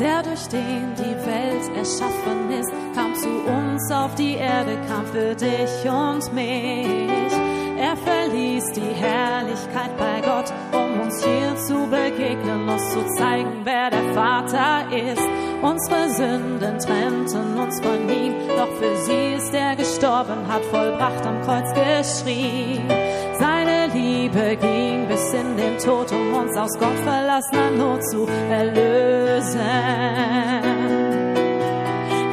der durch den die Welt erschaffen ist, kam zu uns auf die Erde, kam für dich und mich. Er verließ die Herrlichkeit bei Gott, um uns hier zu begegnen, uns zu zeigen, wer der Vater ist. Unsere Sünden trennten uns von ihm, doch für sie ist er gestorben, hat vollbracht am Kreuz geschrien. Seine Liebe ging in den Tod, um uns aus Gott verlassener Not zu erlösen.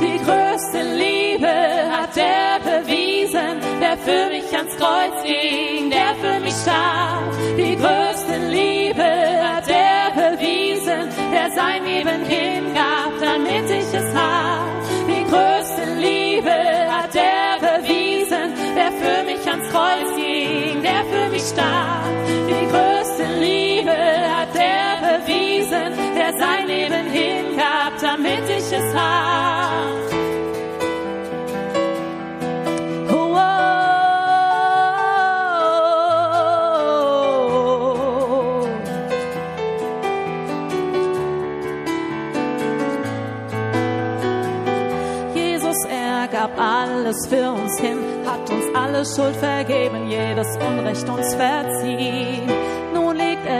Die größte Liebe hat er bewiesen, der für mich ans Kreuz ging, der für mich starb. Die größte Liebe hat er bewiesen, der sein Leben hingab, damit ich es hab. Die größte Liebe hat er bewiesen, der für mich ans Kreuz ging, der für mich starb. Sein Leben hingab, damit ich es hab. Oh, oh, oh. Jesus, er gab alles für uns hin, hat uns alle Schuld vergeben, jedes Unrecht uns verziehen.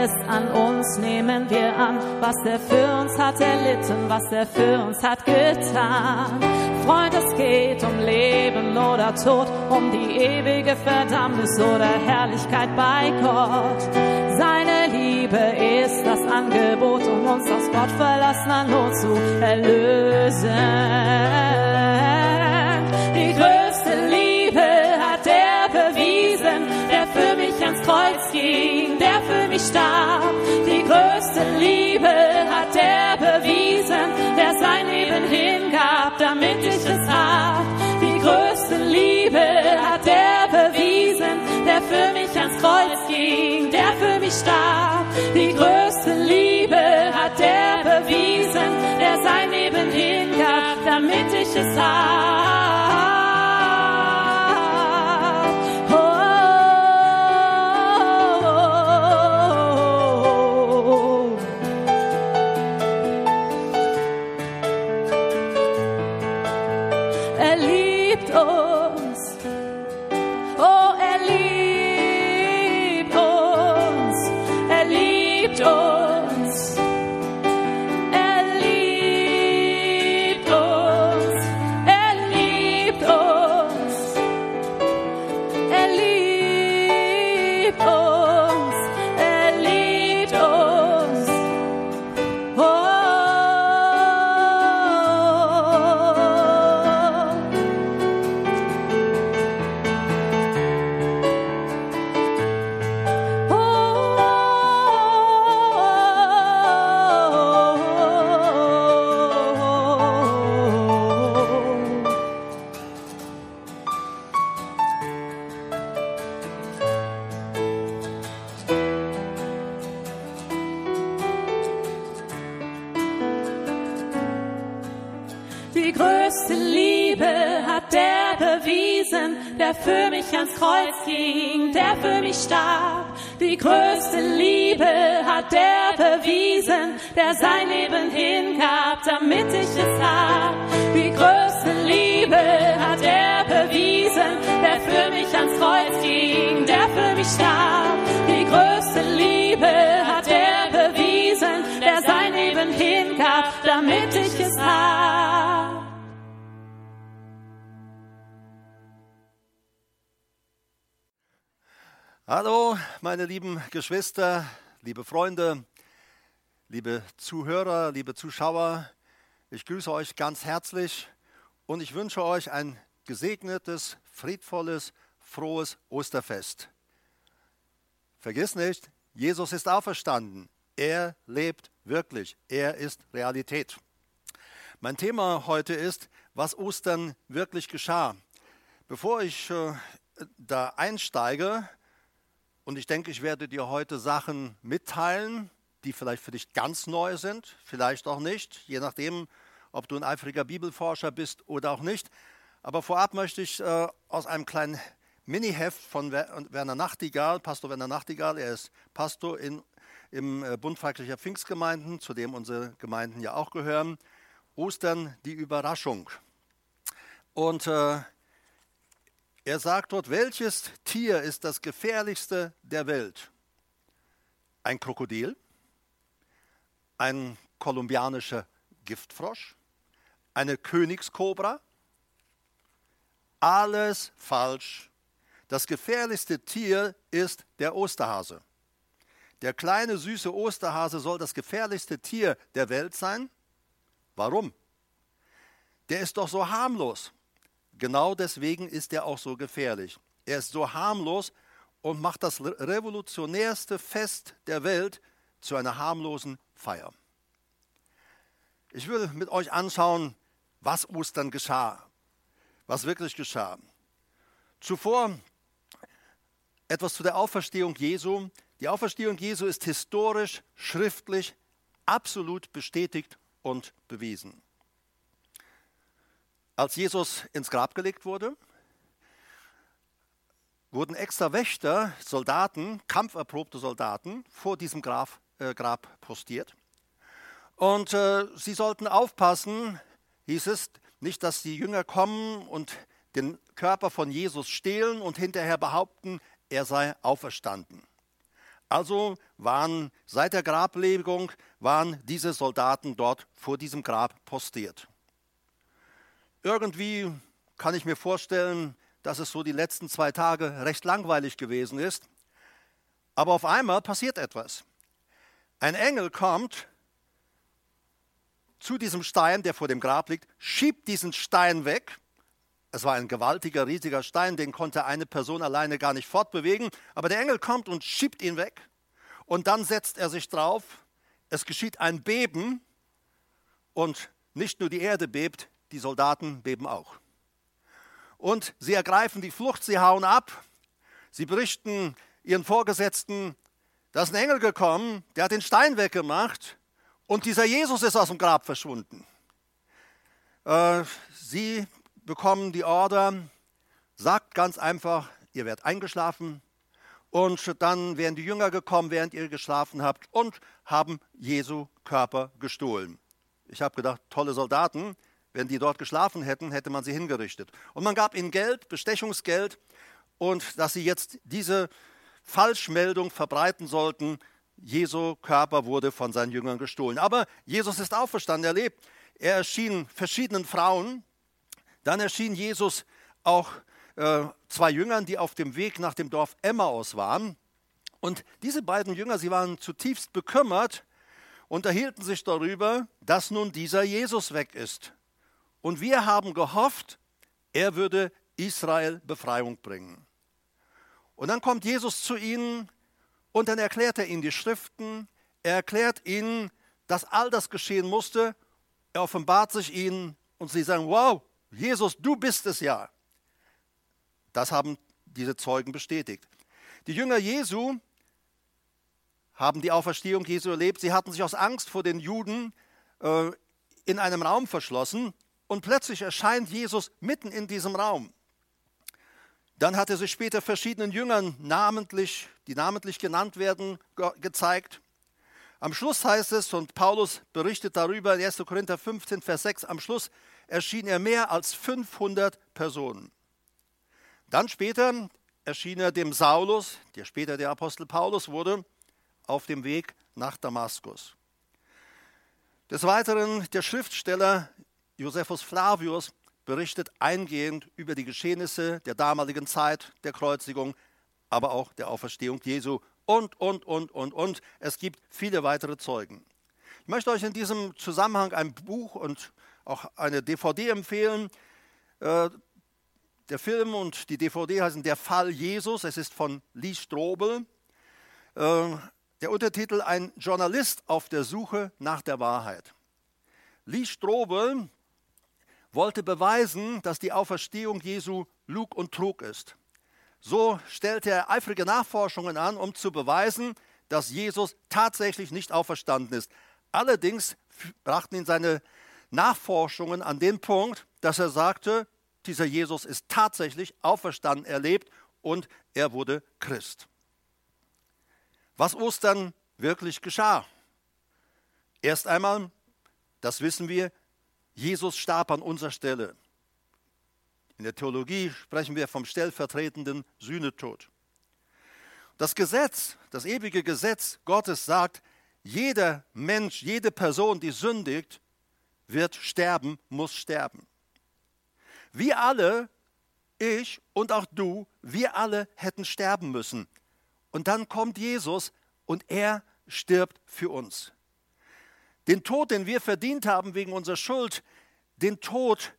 Es an uns, nehmen wir an, was er für uns hat erlitten, was er für uns hat getan. Freund, es geht um Leben oder Tod, um die ewige Verdammnis oder Herrlichkeit bei Gott. Seine Liebe ist das Angebot, um uns aus Gott verlassener Not zu erlösen. Starb. Die größte Liebe hat er bewiesen, der sein Leben hingab, damit ich es hab. Die größte Liebe hat er bewiesen, der für mich ans Kreuz ging, der für mich starb. Die größte Liebe hat er bewiesen, der sein Leben hingab, damit ich es hab. Die größte Liebe hat der bewiesen, der sein Leben hingab, damit ich meine lieben Geschwister, liebe Freunde, liebe Zuhörer, liebe Zuschauer. Ich grüße euch ganz herzlich und ich wünsche euch ein gesegnetes, friedvolles, frohes Osterfest. Vergiss nicht, Jesus ist auferstanden. Er lebt wirklich. Er ist Realität. Mein Thema heute ist, was Ostern wirklich geschah. Bevor ich äh, da einsteige, und ich denke, ich werde dir heute Sachen mitteilen, die vielleicht für dich ganz neu sind, vielleicht auch nicht, je nachdem, ob du ein eifriger Bibelforscher bist oder auch nicht. Aber vorab möchte ich äh, aus einem kleinen Mini-Heft von Wer- Werner Nachtigall, Pastor Werner Nachtigall, er ist Pastor in, im äh, Bund feindlicher Pfingstgemeinden, zu dem unsere Gemeinden ja auch gehören. Ostern die Überraschung. Und äh, er sagt dort, welches Tier ist das gefährlichste der Welt? Ein Krokodil? Ein kolumbianischer Giftfrosch? Eine Königskobra? Alles falsch. Das gefährlichste Tier ist der Osterhase. Der kleine süße Osterhase soll das gefährlichste Tier der Welt sein? Warum? Der ist doch so harmlos. Genau deswegen ist er auch so gefährlich. Er ist so harmlos und macht das revolutionärste Fest der Welt zu einer harmlosen Feier. Ich will mit euch anschauen, was Ostern geschah, was wirklich geschah. Zuvor etwas zu der Auferstehung Jesu. Die Auferstehung Jesu ist historisch, schriftlich absolut bestätigt und bewiesen. Als Jesus ins Grab gelegt wurde, wurden extra Wächter, Soldaten, kampferprobte Soldaten vor diesem Grab, äh, Grab postiert. Und äh, sie sollten aufpassen, hieß es, nicht, dass die Jünger kommen und den Körper von Jesus stehlen und hinterher behaupten, er sei auferstanden. Also waren seit der Grablegung waren diese Soldaten dort vor diesem Grab postiert. Irgendwie kann ich mir vorstellen, dass es so die letzten zwei Tage recht langweilig gewesen ist. Aber auf einmal passiert etwas. Ein Engel kommt zu diesem Stein, der vor dem Grab liegt, schiebt diesen Stein weg es war ein gewaltiger, riesiger Stein, den konnte eine Person alleine gar nicht fortbewegen. Aber der Engel kommt und schiebt ihn weg. Und dann setzt er sich drauf. Es geschieht ein Beben. Und nicht nur die Erde bebt, die Soldaten beben auch. Und sie ergreifen die Flucht, sie hauen ab. Sie berichten ihren Vorgesetzten, da ist ein Engel gekommen, der hat den Stein weggemacht und dieser Jesus ist aus dem Grab verschwunden. Äh, sie bekommen die Order, sagt ganz einfach, ihr werdet eingeschlafen. Und dann wären die Jünger gekommen, während ihr geschlafen habt, und haben Jesu Körper gestohlen. Ich habe gedacht, tolle Soldaten, wenn die dort geschlafen hätten, hätte man sie hingerichtet. Und man gab ihnen Geld, Bestechungsgeld, und dass sie jetzt diese Falschmeldung verbreiten sollten, Jesu Körper wurde von seinen Jüngern gestohlen. Aber Jesus ist auferstanden, er lebt. Er erschien verschiedenen Frauen, dann erschien Jesus auch äh, zwei Jüngern, die auf dem Weg nach dem Dorf Emmaus waren. Und diese beiden Jünger, sie waren zutiefst bekümmert, unterhielten sich darüber, dass nun dieser Jesus weg ist. Und wir haben gehofft, er würde Israel Befreiung bringen. Und dann kommt Jesus zu ihnen und dann erklärt er ihnen die Schriften, er erklärt ihnen, dass all das geschehen musste, er offenbart sich ihnen und sie sagen, wow, Jesus, du bist es ja. Das haben diese Zeugen bestätigt. Die Jünger Jesu haben die Auferstehung Jesu erlebt. Sie hatten sich aus Angst vor den Juden äh, in einem Raum verschlossen und plötzlich erscheint Jesus mitten in diesem Raum. Dann hat er sich später verschiedenen Jüngern namentlich, die namentlich genannt werden, ge gezeigt. Am Schluss heißt es, und Paulus berichtet darüber in 1. Korinther 15, Vers 6, am Schluss erschien er mehr als 500 Personen. Dann später erschien er dem Saulus, der später der Apostel Paulus wurde, auf dem Weg nach Damaskus. Des Weiteren der Schriftsteller Josephus Flavius berichtet eingehend über die Geschehnisse der damaligen Zeit der Kreuzigung, aber auch der Auferstehung Jesu und, und, und, und, und. Es gibt viele weitere Zeugen. Ich möchte euch in diesem Zusammenhang ein Buch und auch eine DVD empfehlen. Äh, der Film und die DVD heißen Der Fall Jesus. Es ist von Lee Strobel. Äh, der Untertitel Ein Journalist auf der Suche nach der Wahrheit. Lee Strobel wollte beweisen, dass die Auferstehung Jesu Lug und Trug ist. So stellte er eifrige Nachforschungen an, um zu beweisen, dass Jesus tatsächlich nicht auferstanden ist. Allerdings brachten ihn seine Nachforschungen an den Punkt, dass er sagte, dieser Jesus ist tatsächlich auferstanden, erlebt und er wurde Christ. Was Ostern wirklich geschah. Erst einmal, das wissen wir, Jesus starb an unserer Stelle. In der Theologie sprechen wir vom stellvertretenden Sühnetod. Das Gesetz, das ewige Gesetz Gottes sagt, jeder Mensch, jede Person, die sündigt, wird sterben, muss sterben. Wir alle, ich und auch du, wir alle hätten sterben müssen. Und dann kommt Jesus und er stirbt für uns. Den Tod, den wir verdient haben wegen unserer Schuld, den Tod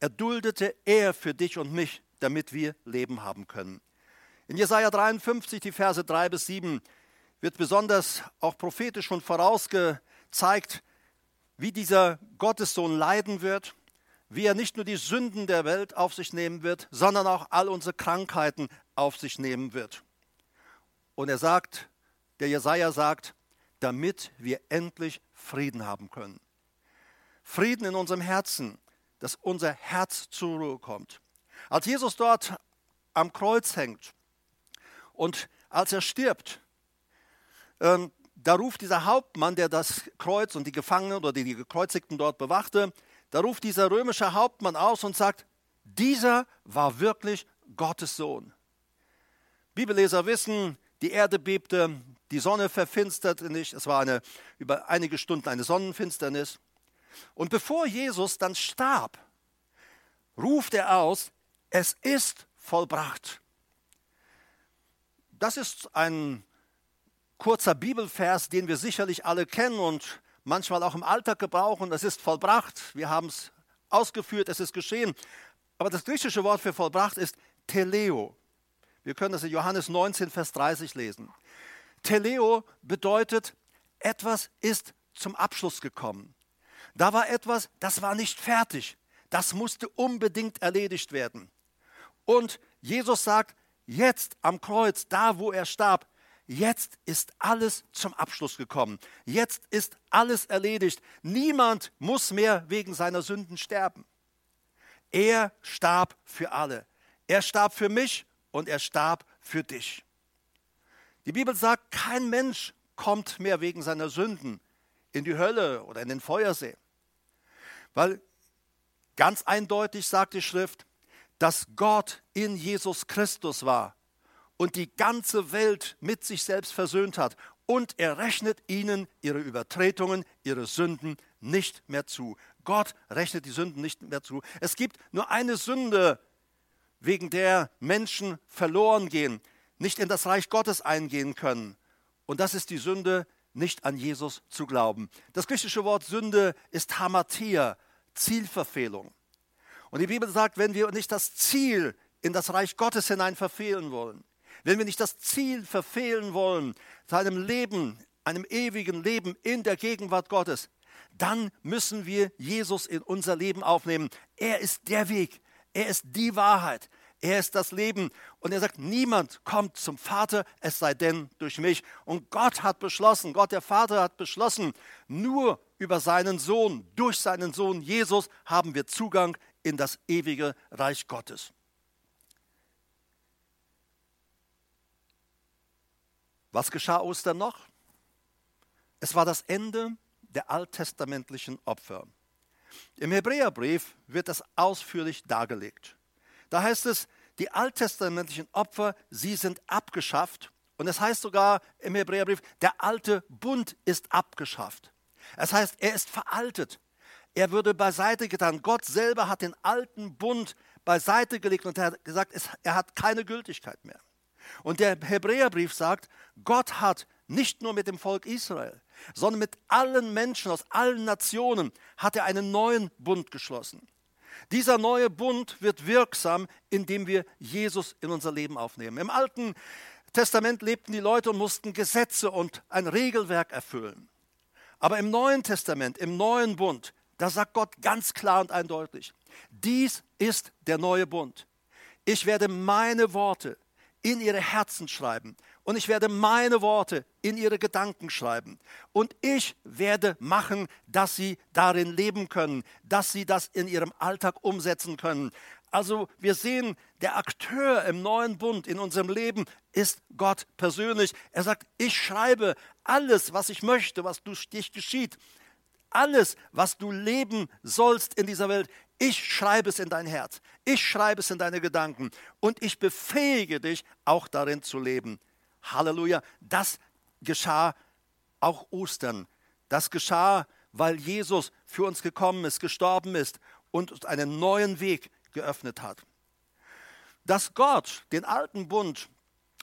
erduldete er für dich und mich, damit wir Leben haben können. In Jesaja 53, die Verse 3 bis 7, wird besonders auch prophetisch schon vorausgezeigt, wie dieser Gottessohn leiden wird, wie er nicht nur die Sünden der Welt auf sich nehmen wird, sondern auch all unsere Krankheiten auf sich nehmen wird. Und er sagt, der Jesaja sagt, damit wir endlich Frieden haben können. Frieden in unserem Herzen, dass unser Herz zur Ruhe kommt. Als Jesus dort am Kreuz hängt und als er stirbt, ähm, da ruft dieser Hauptmann, der das Kreuz und die Gefangenen oder die, die Gekreuzigten dort bewachte, da ruft dieser römische Hauptmann aus und sagt, dieser war wirklich Gottes Sohn. Bibelleser wissen, die Erde bebte, die Sonne verfinsterte nicht, es war eine, über einige Stunden eine Sonnenfinsternis. Und bevor Jesus dann starb, ruft er aus, es ist vollbracht. Das ist ein kurzer Bibelvers, den wir sicherlich alle kennen und manchmal auch im Alltag gebrauchen. Es ist vollbracht. Wir haben es ausgeführt, es ist geschehen. Aber das griechische Wort für vollbracht ist Teleo. Wir können das in Johannes 19, Vers 30 lesen. Teleo bedeutet, etwas ist zum Abschluss gekommen. Da war etwas, das war nicht fertig. Das musste unbedingt erledigt werden. Und Jesus sagt, jetzt am Kreuz, da wo er starb, jetzt ist alles zum Abschluss gekommen. Jetzt ist alles erledigt. Niemand muss mehr wegen seiner Sünden sterben. Er starb für alle. Er starb für mich und er starb für dich. Die Bibel sagt, kein Mensch kommt mehr wegen seiner Sünden in die Hölle oder in den Feuersee. Weil ganz eindeutig sagt die Schrift, dass Gott in Jesus Christus war und die ganze Welt mit sich selbst versöhnt hat. Und er rechnet ihnen ihre Übertretungen, ihre Sünden nicht mehr zu. Gott rechnet die Sünden nicht mehr zu. Es gibt nur eine Sünde, wegen der Menschen verloren gehen, nicht in das Reich Gottes eingehen können. Und das ist die Sünde, nicht an Jesus zu glauben. Das griechische Wort Sünde ist Hamatia, Zielverfehlung. Und die Bibel sagt, wenn wir nicht das Ziel in das Reich Gottes hinein verfehlen wollen, wenn wir nicht das Ziel verfehlen wollen, zu einem Leben, einem ewigen Leben in der Gegenwart Gottes, dann müssen wir Jesus in unser Leben aufnehmen. Er ist der Weg, er ist die Wahrheit, er ist das Leben. Und er sagt, niemand kommt zum Vater, es sei denn durch mich. Und Gott hat beschlossen, Gott der Vater hat beschlossen, nur über seinen Sohn, durch seinen Sohn Jesus haben wir Zugang in das ewige Reich Gottes. Was geschah Ostern noch? Es war das Ende der alttestamentlichen Opfer. Im Hebräerbrief wird das ausführlich dargelegt. Da heißt es, die alttestamentlichen Opfer, sie sind abgeschafft. Und es heißt sogar im Hebräerbrief, der alte Bund ist abgeschafft. Es heißt, er ist veraltet. Er würde beiseite getan. Gott selber hat den alten Bund beiseite gelegt und er hat gesagt, er hat keine Gültigkeit mehr. Und der Hebräerbrief sagt, Gott hat nicht nur mit dem Volk Israel, sondern mit allen Menschen aus allen Nationen hat er einen neuen Bund geschlossen. Dieser neue Bund wird wirksam, indem wir Jesus in unser Leben aufnehmen. Im Alten Testament lebten die Leute und mussten Gesetze und ein Regelwerk erfüllen. Aber im Neuen Testament, im neuen Bund, da sagt Gott ganz klar und eindeutig, dies ist der neue Bund. Ich werde meine Worte in ihre Herzen schreiben. Und ich werde meine Worte in ihre Gedanken schreiben. Und ich werde machen, dass sie darin leben können, dass sie das in ihrem Alltag umsetzen können. Also wir sehen, der Akteur im neuen Bund in unserem Leben ist Gott persönlich. Er sagt, ich schreibe alles, was ich möchte, was durch dich geschieht. Alles, was du leben sollst in dieser Welt, ich schreibe es in dein Herz. Ich schreibe es in deine Gedanken. Und ich befähige dich, auch darin zu leben. Halleluja. Das geschah auch Ostern. Das geschah, weil Jesus für uns gekommen ist, gestorben ist und uns einen neuen Weg geöffnet hat. Dass Gott den alten Bund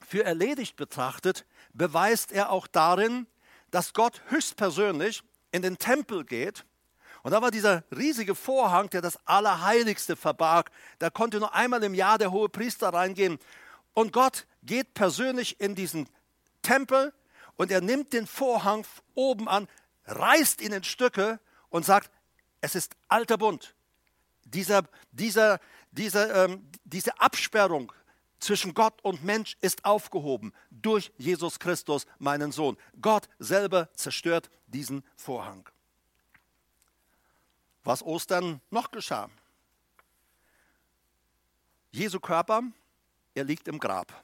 für erledigt betrachtet, beweist er auch darin, dass Gott höchstpersönlich in den Tempel geht. Und da war dieser riesige Vorhang, der das Allerheiligste verbarg. Da konnte nur einmal im Jahr der hohe Priester reingehen. Und Gott geht persönlich in diesen Tempel und er nimmt den Vorhang oben an, reißt ihn in Stücke und sagt, es ist alter Bund. Dieser, dieser, dieser, ähm, diese Absperrung zwischen Gott und Mensch ist aufgehoben durch Jesus Christus, meinen Sohn. Gott selber zerstört diesen Vorhang. Was Ostern noch geschah. Jesu Körper, er liegt im Grab.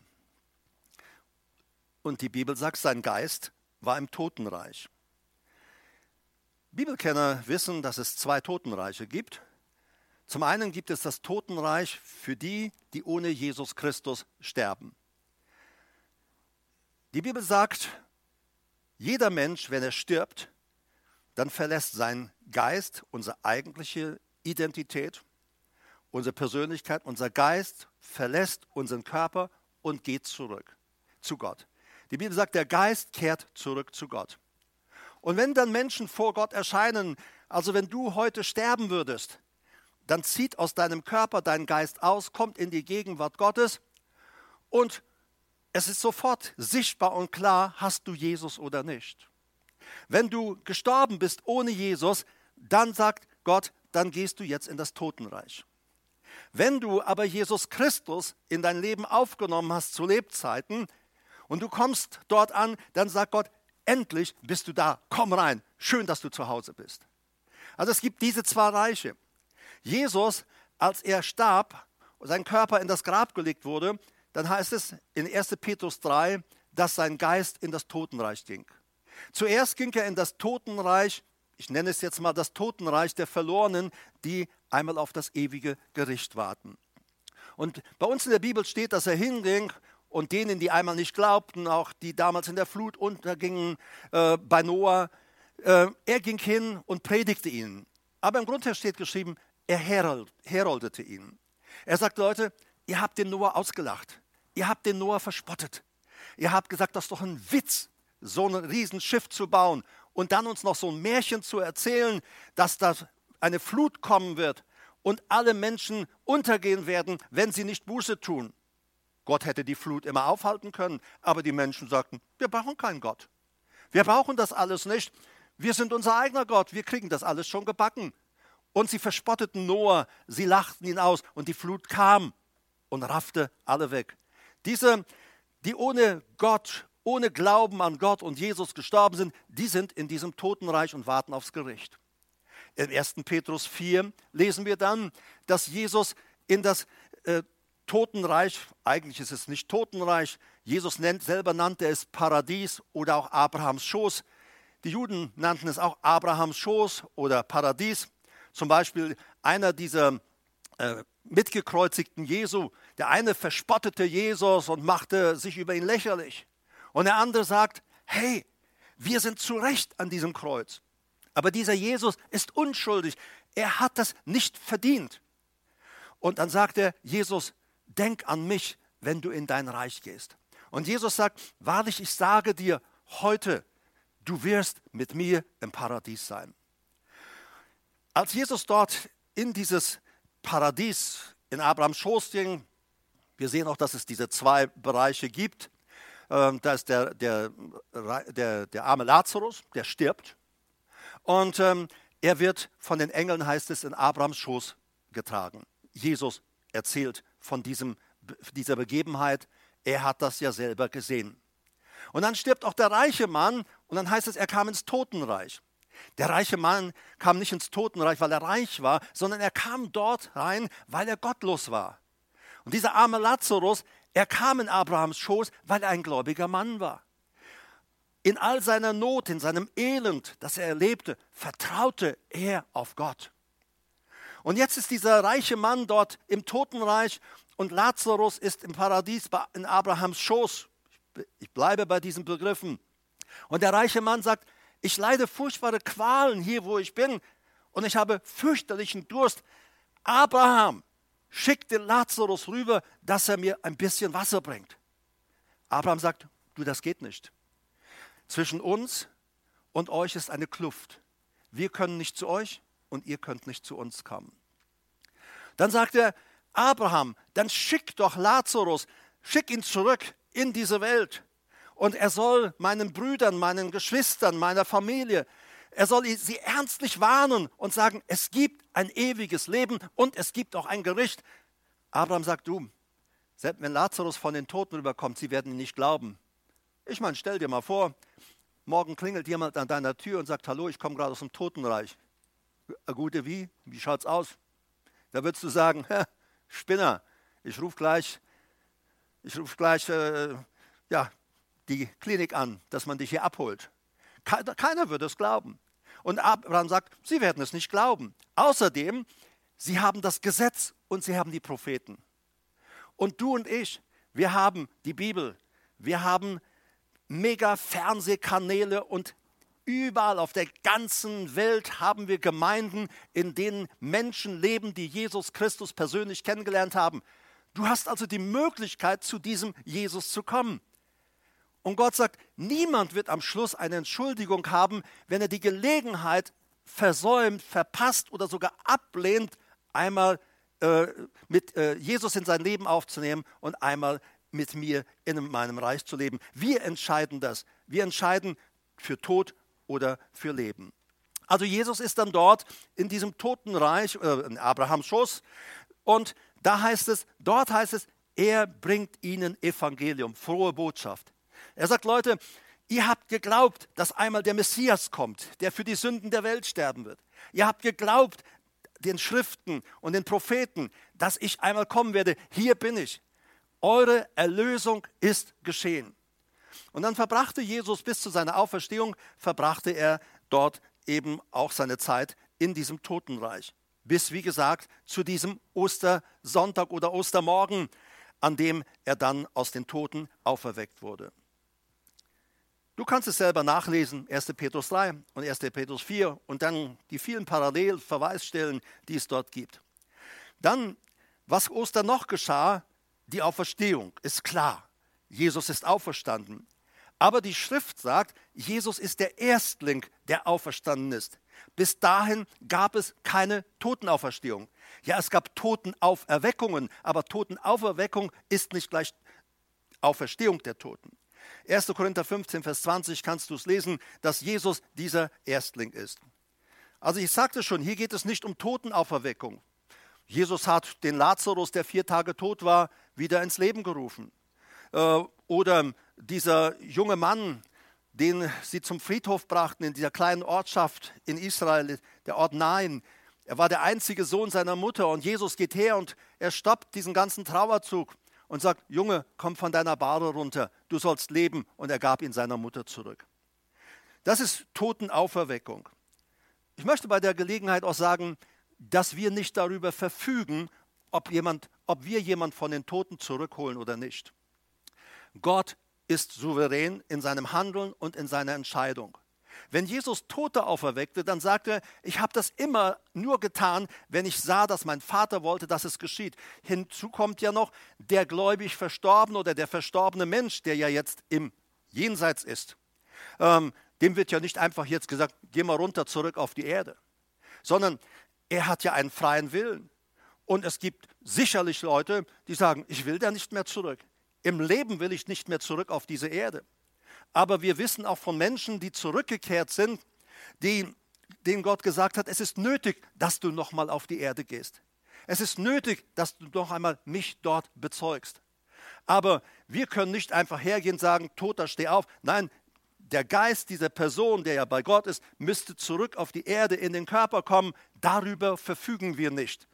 Und die Bibel sagt, sein Geist war im Totenreich. Bibelkenner wissen, dass es zwei Totenreiche gibt. Zum einen gibt es das Totenreich für die, die ohne Jesus Christus sterben. Die Bibel sagt, jeder Mensch, wenn er stirbt, dann verlässt sein Geist unsere eigentliche Identität, unsere Persönlichkeit, unser Geist verlässt unseren Körper und geht zurück zu Gott. Die Bibel sagt, der Geist kehrt zurück zu Gott. Und wenn dann Menschen vor Gott erscheinen, also wenn du heute sterben würdest, dann zieht aus deinem Körper dein Geist aus, kommt in die Gegenwart Gottes und es ist sofort sichtbar und klar, hast du Jesus oder nicht. Wenn du gestorben bist ohne Jesus, dann sagt Gott, dann gehst du jetzt in das Totenreich. Wenn du aber Jesus Christus in dein Leben aufgenommen hast zu Lebzeiten und du kommst dort an, dann sagt Gott, endlich bist du da, komm rein, schön, dass du zu Hause bist. Also es gibt diese zwei Reiche. Jesus, als er starb, sein Körper in das Grab gelegt wurde, dann heißt es in 1. Petrus 3, dass sein Geist in das Totenreich ging. Zuerst ging er in das Totenreich, ich nenne es jetzt mal das Totenreich der Verlorenen, die einmal auf das ewige Gericht warten. Und bei uns in der Bibel steht, dass er hinging und denen, die einmal nicht glaubten, auch die damals in der Flut untergingen äh, bei Noah, äh, er ging hin und predigte ihnen. Aber im Grunde steht geschrieben, er herold, heroldete ihnen. Er sagt, Leute, ihr habt den Noah ausgelacht. Ihr habt den Noah verspottet. Ihr habt gesagt, das ist doch ein Witz, so ein Riesenschiff zu bauen und dann uns noch so ein Märchen zu erzählen, dass da eine Flut kommen wird und alle Menschen untergehen werden, wenn sie nicht Buße tun. Gott hätte die Flut immer aufhalten können, aber die Menschen sagten, wir brauchen keinen Gott. Wir brauchen das alles nicht. Wir sind unser eigener Gott, wir kriegen das alles schon gebacken. Und sie verspotteten Noah, sie lachten ihn aus und die Flut kam und raffte alle weg. Diese, die ohne Gott, ohne Glauben an Gott und Jesus gestorben sind, die sind in diesem Totenreich und warten aufs Gericht. Im 1. Petrus 4 lesen wir dann, dass Jesus in das äh, Totenreich, eigentlich ist es nicht Totenreich, Jesus nennt, selber nannte es Paradies oder auch Abrahams Schoß. Die Juden nannten es auch Abrahams Schoß oder Paradies. Zum Beispiel einer dieser äh, mitgekreuzigten Jesu, der eine verspottete Jesus und machte sich über ihn lächerlich. Und der andere sagt, hey, wir sind zu Recht an diesem Kreuz. Aber dieser Jesus ist unschuldig. Er hat das nicht verdient. Und dann sagt er, Jesus, denk an mich, wenn du in dein Reich gehst. Und Jesus sagt, wahrlich, ich sage dir heute, du wirst mit mir im Paradies sein. Als Jesus dort in dieses Paradies in Abrahams Schoß ging, wir sehen auch, dass es diese zwei Bereiche gibt. Ähm, da ist der, der, der, der arme Lazarus, der stirbt. Und ähm, er wird von den Engeln, heißt es, in Abrahams Schoß getragen. Jesus erzählt von diesem, dieser Begebenheit. Er hat das ja selber gesehen. Und dann stirbt auch der reiche Mann und dann heißt es, er kam ins Totenreich. Der reiche Mann kam nicht ins Totenreich, weil er reich war, sondern er kam dort rein, weil er gottlos war. Und dieser arme Lazarus, er kam in Abrahams Schoß, weil er ein gläubiger Mann war. In all seiner Not, in seinem Elend, das er erlebte, vertraute er auf Gott. Und jetzt ist dieser reiche Mann dort im Totenreich und Lazarus ist im Paradies in Abrahams Schoß. Ich bleibe bei diesen Begriffen. Und der reiche Mann sagt, ich leide furchtbare Qualen hier, wo ich bin, und ich habe fürchterlichen Durst. Abraham schickte Lazarus rüber, dass er mir ein bisschen Wasser bringt. Abraham sagt, du, das geht nicht. Zwischen uns und euch ist eine Kluft. Wir können nicht zu euch und ihr könnt nicht zu uns kommen. Dann sagt er, Abraham, dann schick doch Lazarus, schick ihn zurück in diese Welt und er soll meinen Brüdern, meinen Geschwistern, meiner Familie, er soll sie ernstlich warnen und sagen, es gibt ein ewiges Leben und es gibt auch ein Gericht. Abraham sagt, du, selbst wenn Lazarus von den Toten rüberkommt, sie werden ihn nicht glauben. Ich meine, stell dir mal vor, morgen klingelt jemand an deiner Tür und sagt, hallo, ich komme gerade aus dem Totenreich. Gute wie? Wie schaut's aus? Da würdest du sagen, Spinner, ich rufe gleich, ich rufe gleich, äh, ja, die Klinik an, dass man dich hier abholt. Keiner würde es glauben. Und Abraham sagt, sie werden es nicht glauben. Außerdem, sie haben das Gesetz und sie haben die Propheten. Und du und ich, wir haben die Bibel, wir haben mega Fernsehkanäle und überall auf der ganzen Welt haben wir Gemeinden, in denen Menschen leben, die Jesus Christus persönlich kennengelernt haben. Du hast also die Möglichkeit, zu diesem Jesus zu kommen. Und Gott sagt, niemand wird am Schluss eine Entschuldigung haben, wenn er die Gelegenheit versäumt, verpasst oder sogar ablehnt, einmal äh, mit äh, Jesus in sein Leben aufzunehmen und einmal mit mir in meinem Reich zu leben. Wir entscheiden das. Wir entscheiden für Tod oder für Leben. Also Jesus ist dann dort in diesem Totenreich, äh, in Abrahams Schoß. Und da heißt es, dort heißt es, er bringt ihnen Evangelium, frohe Botschaft. Er sagt, Leute, ihr habt geglaubt, dass einmal der Messias kommt, der für die Sünden der Welt sterben wird. Ihr habt geglaubt, den Schriften und den Propheten, dass ich einmal kommen werde. Hier bin ich. Eure Erlösung ist geschehen. Und dann verbrachte Jesus bis zu seiner Auferstehung, verbrachte er dort eben auch seine Zeit in diesem Totenreich. Bis, wie gesagt, zu diesem Ostersonntag oder Ostermorgen, an dem er dann aus den Toten auferweckt wurde. Du kannst es selber nachlesen, 1. Petrus 3 und 1. Petrus 4 und dann die vielen Parallelverweisstellen, die es dort gibt. Dann, was Ostern noch geschah, die Auferstehung, ist klar. Jesus ist auferstanden. Aber die Schrift sagt, Jesus ist der Erstling, der auferstanden ist. Bis dahin gab es keine Totenauferstehung. Ja, es gab Totenauferweckungen, aber Totenauferweckung ist nicht gleich Auferstehung der Toten. 1. Korinther 15, Vers 20 kannst du es lesen, dass Jesus dieser Erstling ist. Also ich sagte schon, hier geht es nicht um Totenauferweckung. Jesus hat den Lazarus, der vier Tage tot war, wieder ins Leben gerufen. Äh, oder dieser junge Mann, den sie zum Friedhof brachten in dieser kleinen Ortschaft in Israel, der Ort Nain. Er war der einzige Sohn seiner Mutter und Jesus geht her und er stoppt diesen ganzen Trauerzug und sagt, Junge, komm von deiner Bahre runter, du sollst leben. Und er gab ihn seiner Mutter zurück. Das ist Totenauferweckung. Ich möchte bei der Gelegenheit auch sagen, dass wir nicht darüber verfügen, ob, jemand, ob wir jemand von den Toten zurückholen oder nicht. Gott ist souverän in seinem Handeln und in seiner Entscheidung. Wenn Jesus Tote auferweckte, dann sagte er, ich habe das immer nur getan, wenn ich sah, dass mein Vater wollte, dass es geschieht. Hinzu kommt ja noch der gläubig Verstorbene oder der verstorbene Mensch, der ja jetzt im Jenseits ist. Ähm, dem wird ja nicht einfach jetzt gesagt, geh mal runter zurück auf die Erde, sondern er hat ja einen freien Willen. Und es gibt sicherlich Leute, die sagen, ich will da nicht mehr zurück. Im Leben will ich nicht mehr zurück auf diese Erde. Aber wir wissen auch von Menschen, die zurückgekehrt sind, die, denen Gott gesagt hat, es ist nötig, dass du nochmal auf die Erde gehst. Es ist nötig, dass du noch einmal mich dort bezeugst. Aber wir können nicht einfach hergehen und sagen, Toter, steh auf. Nein, der Geist dieser Person, der ja bei Gott ist, müsste zurück auf die Erde in den Körper kommen. Darüber verfügen wir nicht.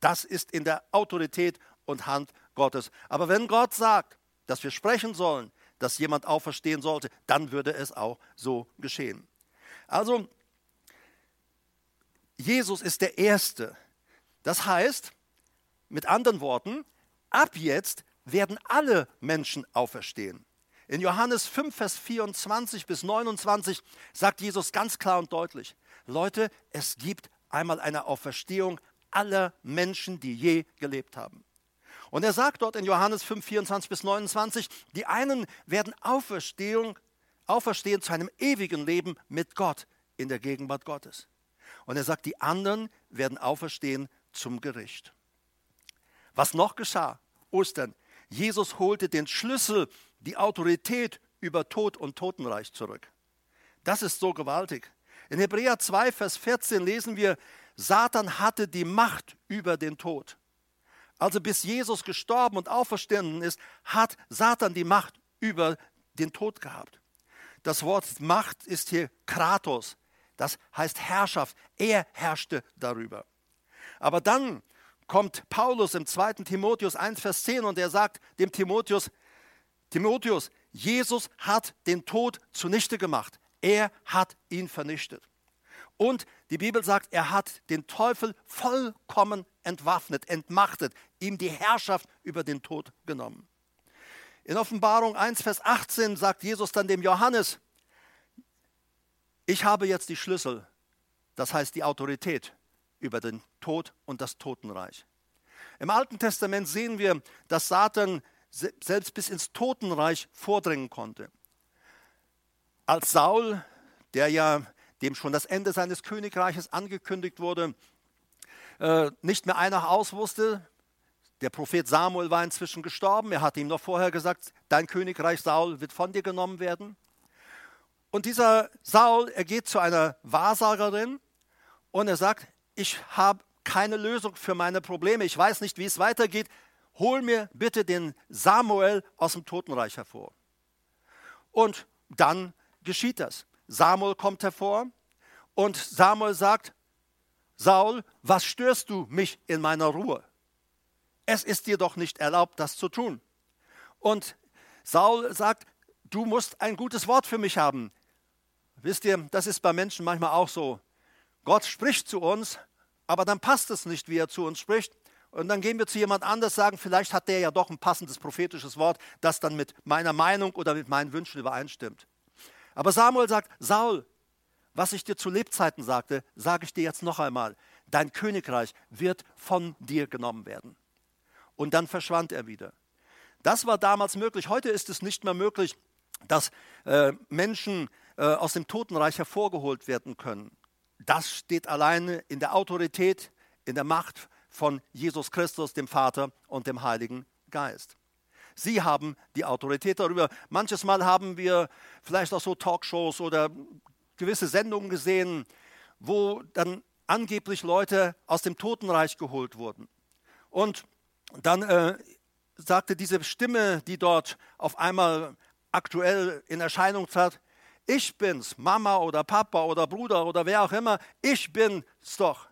Das ist in der Autorität und Hand Gottes. Aber wenn Gott sagt, dass wir sprechen sollen, dass jemand auferstehen sollte, dann würde es auch so geschehen. Also, Jesus ist der Erste. Das heißt, mit anderen Worten, ab jetzt werden alle Menschen auferstehen. In Johannes 5, Vers 24 bis 29 sagt Jesus ganz klar und deutlich, Leute, es gibt einmal eine Auferstehung aller Menschen, die je gelebt haben. Und er sagt dort in Johannes 5, 24 bis 29, die einen werden Auferstehung, auferstehen zu einem ewigen Leben mit Gott in der Gegenwart Gottes. Und er sagt, die anderen werden auferstehen zum Gericht. Was noch geschah? Ostern. Jesus holte den Schlüssel die Autorität über Tod und Totenreich zurück. Das ist so gewaltig. In Hebräer 2, Vers 14 lesen wir, Satan hatte die Macht über den Tod. Also bis Jesus gestorben und auferstanden ist, hat Satan die Macht über den Tod gehabt. Das Wort Macht ist hier Kratos. Das heißt Herrschaft. Er herrschte darüber. Aber dann kommt Paulus im 2. Timotheus 1, Vers 10 und er sagt dem Timotheus, Timotheus, Jesus hat den Tod zunichte gemacht. Er hat ihn vernichtet. Und die Bibel sagt, er hat den Teufel vollkommen entwaffnet, entmachtet, ihm die Herrschaft über den Tod genommen. In Offenbarung 1, Vers 18 sagt Jesus dann dem Johannes, ich habe jetzt die Schlüssel, das heißt die Autorität über den Tod und das Totenreich. Im Alten Testament sehen wir, dass Satan selbst bis ins Totenreich vordringen konnte. Als Saul, der ja dem schon das Ende seines Königreiches angekündigt wurde, äh, nicht mehr ein nach aus wusste, der Prophet Samuel war inzwischen gestorben, er hatte ihm noch vorher gesagt, dein Königreich Saul wird von dir genommen werden. Und dieser Saul, er geht zu einer Wahrsagerin und er sagt, ich habe keine Lösung für meine Probleme, ich weiß nicht, wie es weitergeht, hol mir bitte den Samuel aus dem Totenreich hervor. Und dann geschieht das. Samuel kommt hervor und Samuel sagt, Saul, was störst du mich in meiner Ruhe? Es ist dir doch nicht erlaubt, das zu tun. Und Saul sagt, du musst ein gutes Wort für mich haben. Wisst ihr, das ist bei Menschen manchmal auch so. Gott spricht zu uns, aber dann passt es nicht, wie er zu uns spricht. Und dann gehen wir zu jemand anders, sagen, vielleicht hat der ja doch ein passendes prophetisches Wort, das dann mit meiner Meinung oder mit meinen Wünschen übereinstimmt. Aber Samuel sagt, Saul, was ich dir zu Lebzeiten sagte, sage ich dir jetzt noch einmal. Dein Königreich wird von dir genommen werden. Und dann verschwand er wieder. Das war damals möglich. Heute ist es nicht mehr möglich, dass äh, Menschen äh, aus dem Totenreich hervorgeholt werden können. Das steht alleine in der Autorität, in der Macht von Jesus Christus, dem Vater und dem Heiligen Geist. Sie haben die Autorität darüber. Manches Mal haben wir vielleicht auch so Talkshows oder gewisse Sendungen gesehen, wo dann angeblich Leute aus dem Totenreich geholt wurden. Und dann äh, sagte diese Stimme, die dort auf einmal aktuell in Erscheinung trat, ich bin's, Mama oder Papa oder Bruder oder wer auch immer, ich bin's doch.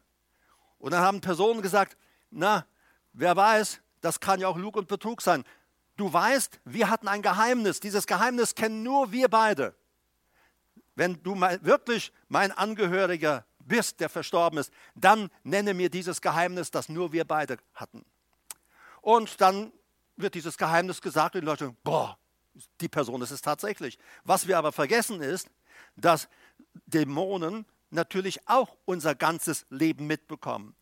Und dann haben Personen gesagt, na, wer weiß, das kann ja auch Lug und Betrug sein. Du weißt, wir hatten ein Geheimnis. Dieses Geheimnis kennen nur wir beide. Wenn du wirklich mein Angehöriger bist, der verstorben ist, dann nenne mir dieses Geheimnis, das nur wir beide hatten. Und dann wird dieses Geheimnis gesagt und die Leute, boah, die Person ist es tatsächlich. Was wir aber vergessen ist, dass Dämonen natürlich auch unser ganzes Leben mitbekommen.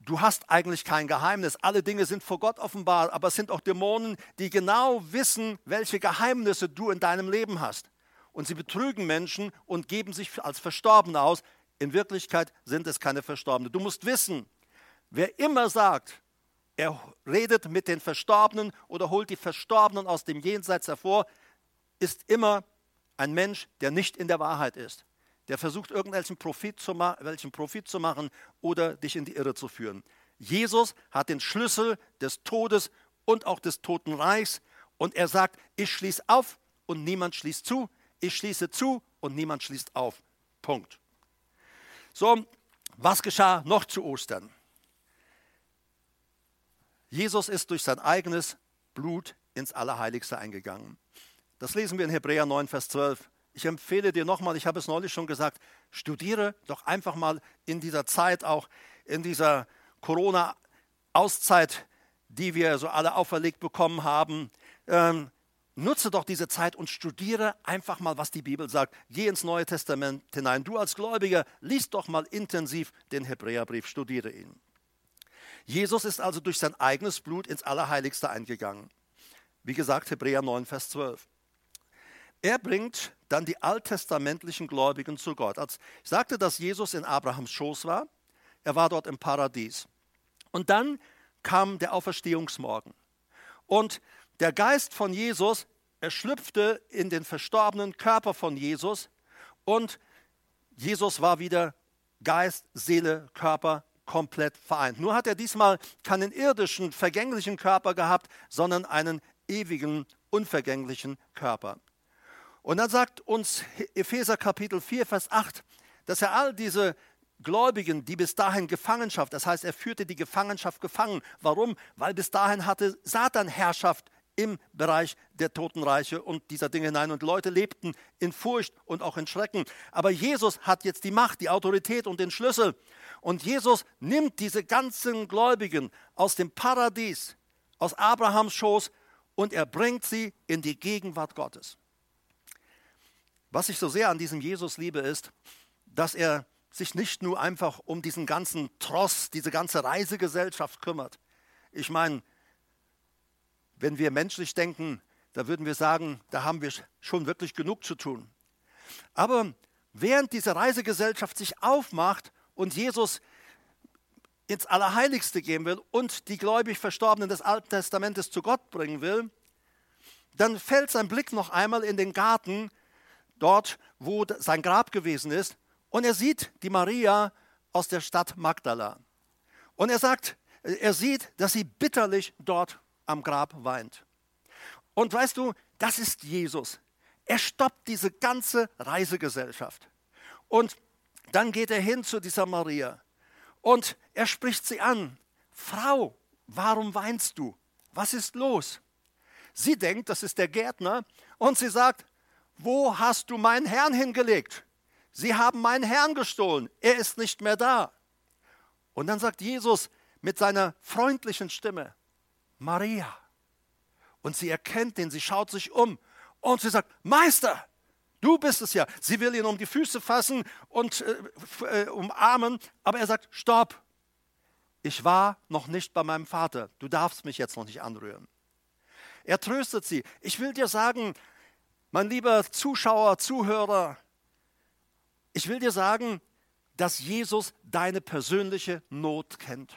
Du hast eigentlich kein Geheimnis. Alle Dinge sind vor Gott offenbar, aber es sind auch Dämonen, die genau wissen, welche Geheimnisse du in deinem Leben hast. Und sie betrügen Menschen und geben sich als Verstorbene aus. In Wirklichkeit sind es keine Verstorbene. Du musst wissen, wer immer sagt, er redet mit den Verstorbenen oder holt die Verstorbenen aus dem Jenseits hervor, ist immer ein Mensch, der nicht in der Wahrheit ist der versucht, irgendwelchen Profit, zu welchen Profit zu machen oder dich in die Irre zu führen. Jesus hat den Schlüssel des Todes und auch des Totenreichs und er sagt, ich schließe auf und niemand schließt zu. Ich schließe zu und niemand schließt auf. Punkt. So, was geschah noch zu Ostern? Jesus ist durch sein eigenes Blut ins Allerheiligste eingegangen. Das lesen wir in Hebräer 9, Vers 12. Ich empfehle dir nochmal, ich habe es neulich schon gesagt, studiere doch einfach mal in dieser Zeit, auch in dieser Corona-Auszeit, die wir so alle auferlegt bekommen haben. Ähm, nutze doch diese Zeit und studiere einfach mal, was die Bibel sagt. Geh ins Neue Testament hinein. Du als Gläubiger, liest doch mal intensiv den Hebräerbrief, studiere ihn. Jesus ist also durch sein eigenes Blut ins Allerheiligste eingegangen. Wie gesagt, Hebräer 9, Vers 12. Er bringt dann die alttestamentlichen Gläubigen zu Gott. Als ich sagte, dass Jesus in Abrahams Schoß war, er war dort im Paradies. Und dann kam der Auferstehungsmorgen. Und der Geist von Jesus, er schlüpfte in den verstorbenen Körper von Jesus und Jesus war wieder Geist, Seele, Körper komplett vereint. Nur hat er diesmal keinen irdischen, vergänglichen Körper gehabt, sondern einen ewigen, unvergänglichen Körper. Und dann sagt uns Epheser Kapitel 4, Vers 8, dass er all diese Gläubigen, die bis dahin Gefangenschaft, das heißt, er führte die Gefangenschaft gefangen. Warum? Weil bis dahin hatte Satan Herrschaft im Bereich der Totenreiche und dieser Dinge hinein. Und Leute lebten in Furcht und auch in Schrecken. Aber Jesus hat jetzt die Macht, die Autorität und den Schlüssel. Und Jesus nimmt diese ganzen Gläubigen aus dem Paradies, aus Abrahams Schoß und er bringt sie in die Gegenwart Gottes. Was ich so sehr an diesem Jesus liebe, ist, dass er sich nicht nur einfach um diesen ganzen Tross, diese ganze Reisegesellschaft kümmert. Ich meine, wenn wir menschlich denken, da würden wir sagen, da haben wir schon wirklich genug zu tun. Aber während diese Reisegesellschaft sich aufmacht und Jesus ins Allerheiligste gehen will und die gläubig Verstorbenen des Alten Testamentes zu Gott bringen will, dann fällt sein Blick noch einmal in den Garten, dort, wo sein Grab gewesen ist, und er sieht die Maria aus der Stadt Magdala. Und er sagt, er sieht, dass sie bitterlich dort am Grab weint. Und weißt du, das ist Jesus. Er stoppt diese ganze Reisegesellschaft. Und dann geht er hin zu dieser Maria und er spricht sie an. Frau, warum weinst du? Was ist los? Sie denkt, das ist der Gärtner und sie sagt, wo hast du meinen Herrn hingelegt? Sie haben meinen Herrn gestohlen, er ist nicht mehr da. Und dann sagt Jesus mit seiner freundlichen Stimme, Maria. Und sie erkennt ihn, sie schaut sich um und sie sagt, Meister, du bist es ja. Sie will ihn um die Füße fassen und äh, äh, umarmen, aber er sagt, stopp, ich war noch nicht bei meinem Vater, du darfst mich jetzt noch nicht anrühren. Er tröstet sie. Ich will dir sagen, mein lieber Zuschauer, Zuhörer, ich will dir sagen, dass Jesus deine persönliche Not kennt.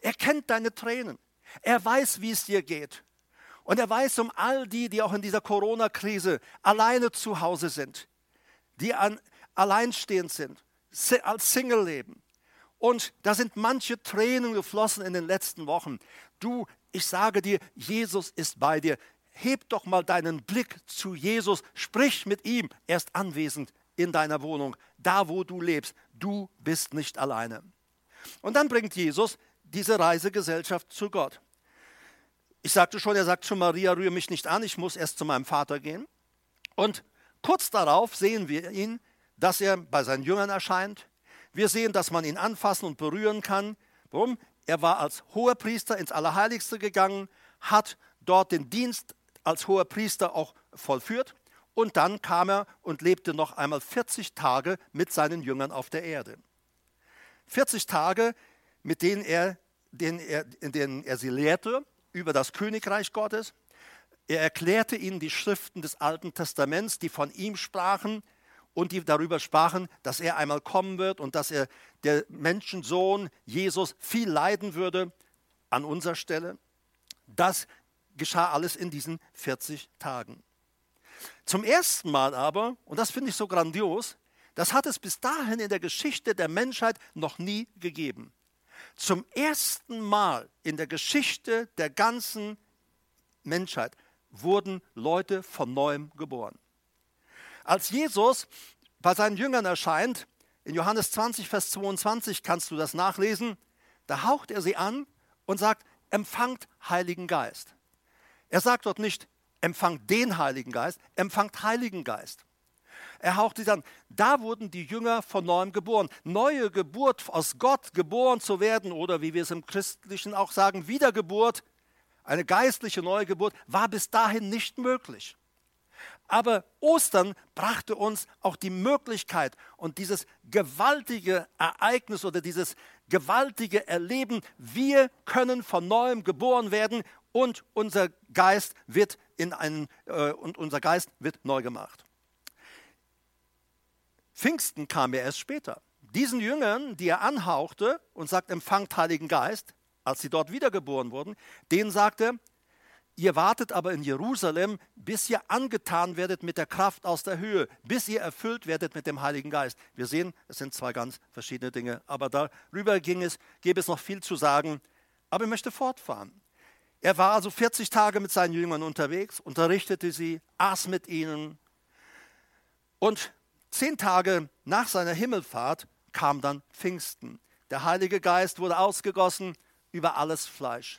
Er kennt deine Tränen. Er weiß, wie es dir geht. Und er weiß um all die, die auch in dieser Corona-Krise alleine zu Hause sind, die an, alleinstehend sind, als Single leben. Und da sind manche Tränen geflossen in den letzten Wochen. Du, ich sage dir, Jesus ist bei dir. Heb doch mal deinen Blick zu Jesus, sprich mit ihm. Er ist anwesend in deiner Wohnung, da wo du lebst. Du bist nicht alleine. Und dann bringt Jesus diese Reisegesellschaft zu Gott. Ich sagte schon, er sagt zu Maria, rühre mich nicht an, ich muss erst zu meinem Vater gehen. Und kurz darauf sehen wir ihn, dass er bei seinen Jüngern erscheint. Wir sehen, dass man ihn anfassen und berühren kann. Warum? Er war als hoher Priester ins Allerheiligste gegangen, hat dort den Dienst als hoher Priester auch vollführt. Und dann kam er und lebte noch einmal 40 Tage mit seinen Jüngern auf der Erde. 40 Tage, mit denen er, denen er, in denen er sie lehrte über das Königreich Gottes. Er erklärte ihnen die Schriften des Alten Testaments, die von ihm sprachen und die darüber sprachen, dass er einmal kommen wird und dass er der Menschensohn Jesus viel leiden würde an unserer Stelle. Das geschah alles in diesen 40 Tagen. Zum ersten Mal aber, und das finde ich so grandios, das hat es bis dahin in der Geschichte der Menschheit noch nie gegeben. Zum ersten Mal in der Geschichte der ganzen Menschheit wurden Leute von neuem geboren. Als Jesus bei seinen Jüngern erscheint, in Johannes 20, Vers 22 kannst du das nachlesen, da haucht er sie an und sagt, empfangt Heiligen Geist. Er sagt dort nicht, empfangt den Heiligen Geist, empfangt Heiligen Geist. Er hauchte sie an. Da wurden die Jünger von neuem geboren. Neue Geburt aus Gott geboren zu werden oder wie wir es im Christlichen auch sagen, Wiedergeburt, eine geistliche Neugeburt, war bis dahin nicht möglich. Aber Ostern brachte uns auch die Möglichkeit und dieses gewaltige Ereignis oder dieses gewaltige Erleben, wir können von neuem geboren werden und unser Geist wird in einen, äh, und unser Geist wird neu gemacht. Pfingsten kam ja erst später. Diesen Jüngern, die er anhauchte und sagt, empfangt Heiligen Geist, als sie dort wiedergeboren wurden, denen sagte, ihr wartet aber in Jerusalem, bis ihr angetan werdet mit der Kraft aus der Höhe, bis ihr erfüllt werdet mit dem Heiligen Geist. Wir sehen, es sind zwei ganz verschiedene Dinge, aber darüber ging es, gäbe es noch viel zu sagen, aber ich möchte fortfahren. Er war also 40 Tage mit seinen Jüngern unterwegs, unterrichtete sie, aß mit ihnen und Zehn Tage nach seiner Himmelfahrt kam dann Pfingsten. Der Heilige Geist wurde ausgegossen über alles Fleisch.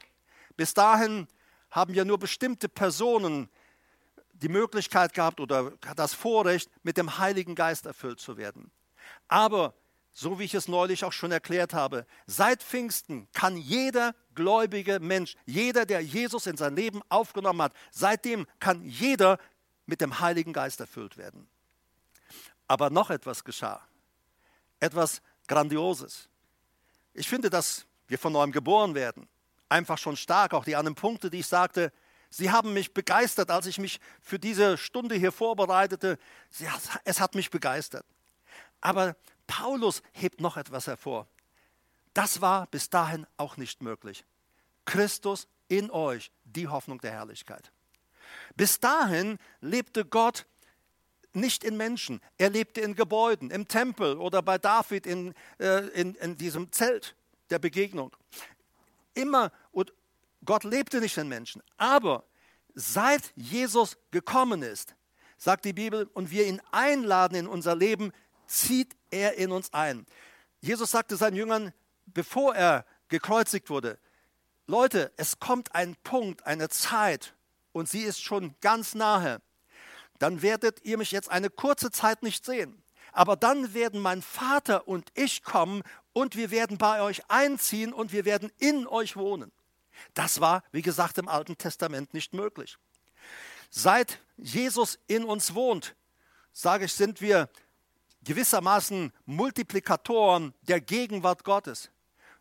Bis dahin haben ja nur bestimmte Personen die Möglichkeit gehabt oder das Vorrecht, mit dem Heiligen Geist erfüllt zu werden. Aber, so wie ich es neulich auch schon erklärt habe, seit Pfingsten kann jeder gläubige Mensch, jeder, der Jesus in sein Leben aufgenommen hat, seitdem kann jeder mit dem Heiligen Geist erfüllt werden. Aber noch etwas geschah. Etwas Grandioses. Ich finde, dass wir von neuem geboren werden. Einfach schon stark. Auch die anderen Punkte, die ich sagte, sie haben mich begeistert, als ich mich für diese Stunde hier vorbereitete. es hat mich begeistert. Aber Paulus hebt noch etwas hervor. Das war bis dahin auch nicht möglich. Christus in euch, die Hoffnung der Herrlichkeit. Bis dahin lebte Gott nicht in Menschen. Er lebte in Gebäuden, im Tempel oder bei David in, äh, in, in diesem Zelt der Begegnung. Immer, und Gott lebte nicht in Menschen. Aber seit Jesus gekommen ist, sagt die Bibel, und wir ihn einladen in unser Leben, zieht er in uns ein. Jesus sagte seinen Jüngern, bevor er gekreuzigt wurde, Leute, es kommt ein Punkt, eine Zeit, und sie ist schon ganz nahe dann werdet ihr mich jetzt eine kurze Zeit nicht sehen. Aber dann werden mein Vater und ich kommen und wir werden bei euch einziehen und wir werden in euch wohnen. Das war, wie gesagt, im Alten Testament nicht möglich. Seit Jesus in uns wohnt, sage ich, sind wir gewissermaßen Multiplikatoren der Gegenwart Gottes.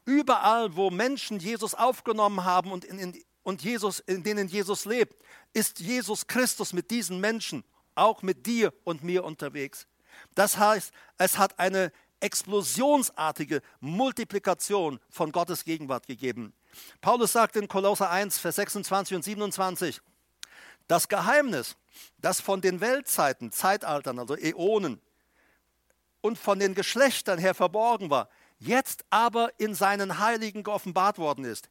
Überall, wo Menschen Jesus aufgenommen haben und in, in, und Jesus, in denen Jesus lebt, ist Jesus Christus mit diesen Menschen, auch mit dir und mir unterwegs. Das heißt, es hat eine explosionsartige Multiplikation von Gottes Gegenwart gegeben. Paulus sagt in Kolosser 1, Vers 26 und 27, das Geheimnis, das von den Weltzeiten, Zeitaltern, also Äonen und von den Geschlechtern her verborgen war, jetzt aber in seinen Heiligen geoffenbart worden ist.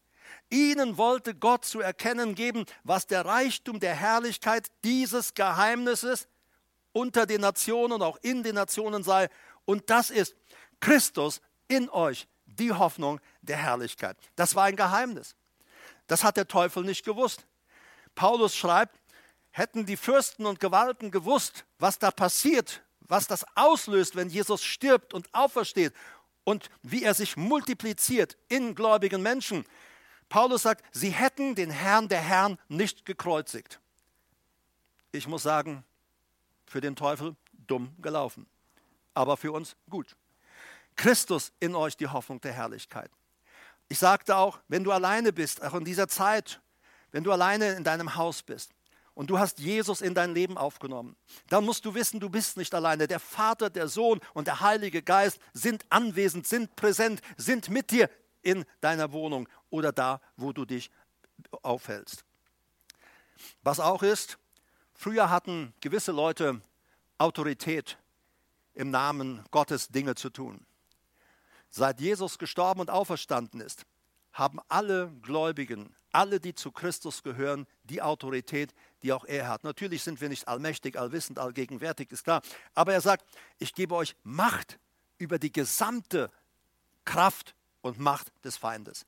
Ihnen wollte Gott zu erkennen geben, was der Reichtum der Herrlichkeit dieses Geheimnisses unter den Nationen, auch in den Nationen sei. Und das ist Christus in euch, die Hoffnung der Herrlichkeit. Das war ein Geheimnis. Das hat der Teufel nicht gewusst. Paulus schreibt, hätten die Fürsten und Gewalten gewusst, was da passiert, was das auslöst, wenn Jesus stirbt und aufersteht und wie er sich multipliziert in gläubigen Menschen, Paulus sagt, sie hätten den Herrn der Herrn nicht gekreuzigt. Ich muss sagen, für den Teufel dumm gelaufen, aber für uns gut. Christus in euch die Hoffnung der Herrlichkeit. Ich sagte auch, wenn du alleine bist, auch in dieser Zeit, wenn du alleine in deinem Haus bist und du hast Jesus in dein Leben aufgenommen, dann musst du wissen, du bist nicht alleine. Der Vater, der Sohn und der Heilige Geist sind anwesend, sind präsent, sind mit dir in deiner Wohnung oder da, wo du dich aufhältst. Was auch ist, früher hatten gewisse Leute Autorität im Namen Gottes Dinge zu tun. Seit Jesus gestorben und auferstanden ist, haben alle Gläubigen, alle, die zu Christus gehören, die Autorität, die auch er hat. Natürlich sind wir nicht allmächtig, allwissend, allgegenwärtig, ist klar. Aber er sagt, ich gebe euch Macht über die gesamte Kraft und Macht des Feindes.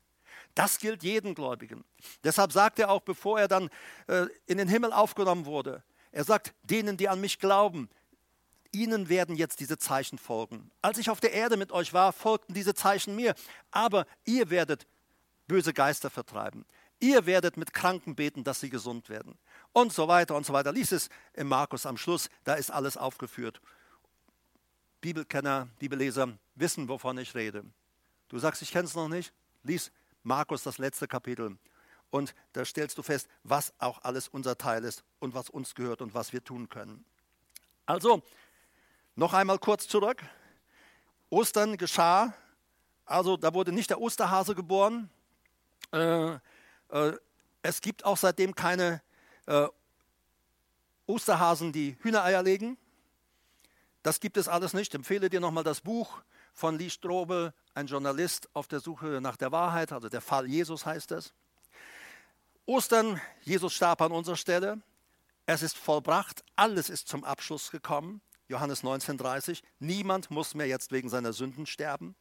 Das gilt jedem Gläubigen. Deshalb sagt er auch, bevor er dann äh, in den Himmel aufgenommen wurde, er sagt, denen, die an mich glauben, ihnen werden jetzt diese Zeichen folgen. Als ich auf der Erde mit euch war, folgten diese Zeichen mir. Aber ihr werdet böse Geister vertreiben. Ihr werdet mit Kranken beten, dass sie gesund werden. Und so weiter und so weiter. Lies es im Markus am Schluss, da ist alles aufgeführt. Bibelkenner, Bibelleser wissen, wovon ich rede. Du sagst, ich kenne es noch nicht? Lies Markus das letzte Kapitel. Und da stellst du fest, was auch alles unser Teil ist und was uns gehört und was wir tun können. Also, noch einmal kurz zurück. Ostern geschah, also da wurde nicht der Osterhase geboren. Äh, äh, es gibt auch seitdem keine äh, Osterhasen, die Hühnereier legen. Das gibt es alles nicht. Ich empfehle dir nochmal das Buch von Lee Strobel, ein Journalist auf der Suche nach der Wahrheit, also der Fall Jesus heißt es. Ostern, Jesus starb an unserer Stelle. Es ist vollbracht, alles ist zum Abschluss gekommen. Johannes 19,30. Niemand muss mehr jetzt wegen seiner Sünden sterben.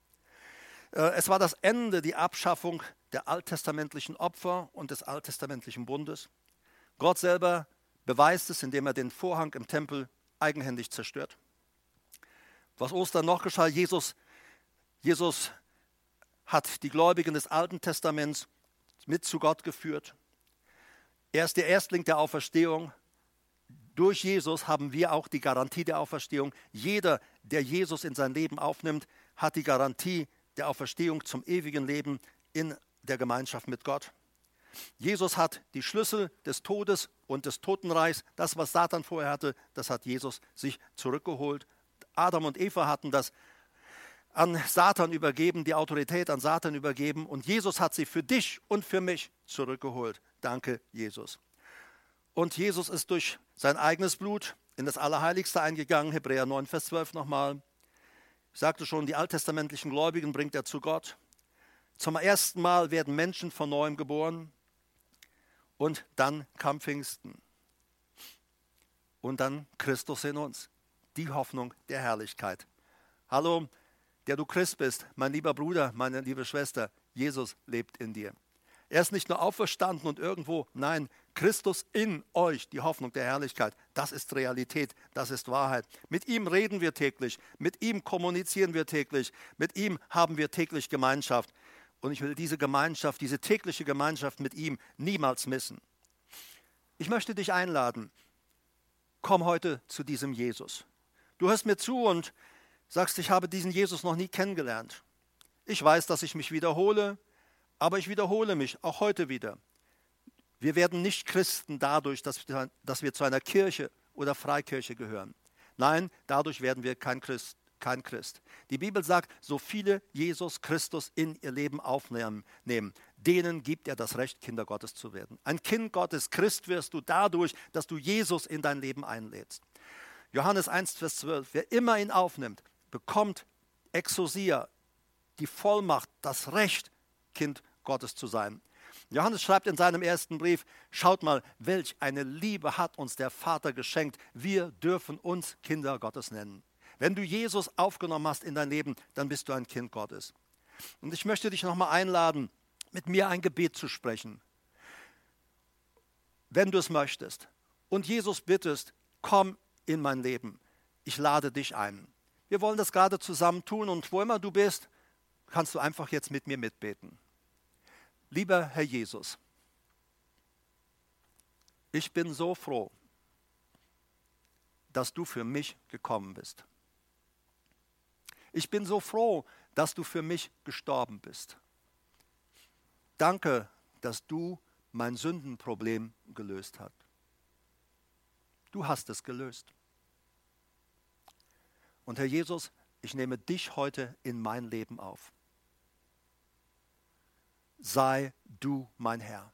Äh, es war das Ende, die Abschaffung der alttestamentlichen Opfer und des alttestamentlichen Bundes. Gott selber beweist es, indem er den Vorhang im Tempel eigenhändig zerstört. Was Ostern noch geschah, Jesus, Jesus hat die Gläubigen des Alten Testaments mit zu Gott geführt. Er ist der Erstling der Auferstehung. Durch Jesus haben wir auch die Garantie der Auferstehung. Jeder, der Jesus in sein Leben aufnimmt, hat die Garantie der Auferstehung zum ewigen Leben in der Gemeinschaft mit Gott. Jesus hat die Schlüssel des Todes und des Totenreichs, das, was Satan vorher hatte, das hat Jesus sich zurückgeholt. Adam und Eva hatten das an Satan übergeben, die Autorität an Satan übergeben und Jesus hat sie für dich und für mich zurückgeholt. Danke, Jesus. Und Jesus ist durch sein eigenes Blut in das Allerheiligste eingegangen, Hebräer 9, Vers 12 nochmal. Ich sagte schon, die alttestamentlichen Gläubigen bringt er zu Gott. Zum ersten Mal werden Menschen von neuem geboren und dann kam Pfingsten. Und dann Christus in uns, die Hoffnung der Herrlichkeit. Hallo, der du Christ bist, mein lieber Bruder, meine liebe Schwester, Jesus lebt in dir. Er ist nicht nur auferstanden und irgendwo, nein, Christus in euch, die Hoffnung der Herrlichkeit, das ist Realität, das ist Wahrheit. Mit ihm reden wir täglich, mit ihm kommunizieren wir täglich, mit ihm haben wir täglich Gemeinschaft. Und ich will diese Gemeinschaft, diese tägliche Gemeinschaft mit ihm niemals missen. Ich möchte dich einladen, komm heute zu diesem Jesus. Du hörst mir zu und sagst, ich habe diesen Jesus noch nie kennengelernt. Ich weiß, dass ich mich wiederhole, aber ich wiederhole mich auch heute wieder. Wir werden nicht Christen dadurch, dass wir, zu einer Kirche oder Freikirche gehören. Nein, dadurch werden wir kein Christ, kein Christ. Die Bibel sagt, so viele Jesus Christus in ihr Leben aufnehmen, denen gibt er das Recht, Kinder Gottes zu werden. Ein Kind Gottes, Christ wirst du dadurch, dass du Jesus in dein Leben einlädst. Johannes 1, Vers 12, wer immer ihn aufnimmt, bekommt Exosia, die Vollmacht, das Recht, Kind Gottes zu sein. Johannes schreibt in seinem ersten Brief, schaut mal, welch eine Liebe hat uns der Vater geschenkt. Wir dürfen uns Kinder Gottes nennen. Wenn du Jesus aufgenommen hast in dein Leben, dann bist du ein Kind Gottes. Und ich möchte dich nochmal einladen, mit mir ein Gebet zu sprechen. Wenn du es möchtest und Jesus bittest, komm in mein Leben. Ich lade dich ein. Wir wollen das gerade zusammen tun und wo immer du bist, kannst du einfach jetzt mit mir mitbeten. Lieber Herr Jesus, ich bin so froh, dass du für mich gekommen bist. Ich bin so froh, dass du für mich gestorben bist. Danke, dass du mein Sündenproblem gelöst hast. Du hast es gelöst. Und Herr Jesus, ich nehme dich heute in mein Leben auf sei du mein Herr.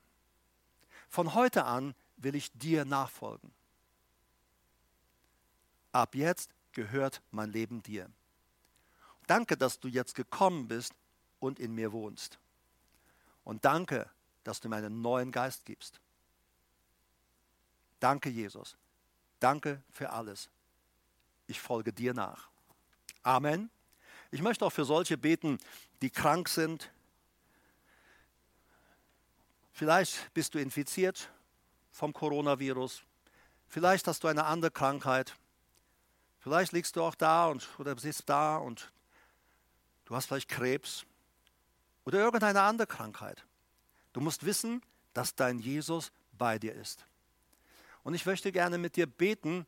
Von heute an will ich dir nachfolgen. Ab jetzt gehört mein Leben dir. Danke, dass du jetzt gekommen bist und in mir wohnst. Und danke, dass du mir einen neuen Geist gibst. Danke, Jesus. Danke für alles. Ich folge dir nach. Amen. Ich möchte auch für solche beten, die krank sind. Vielleicht bist du infiziert vom Coronavirus. Vielleicht hast du eine andere Krankheit. Vielleicht liegst du auch da und, oder sitzt da und du hast vielleicht Krebs oder irgendeine andere Krankheit. Du musst wissen, dass dein Jesus bei dir ist. Und ich möchte gerne mit dir beten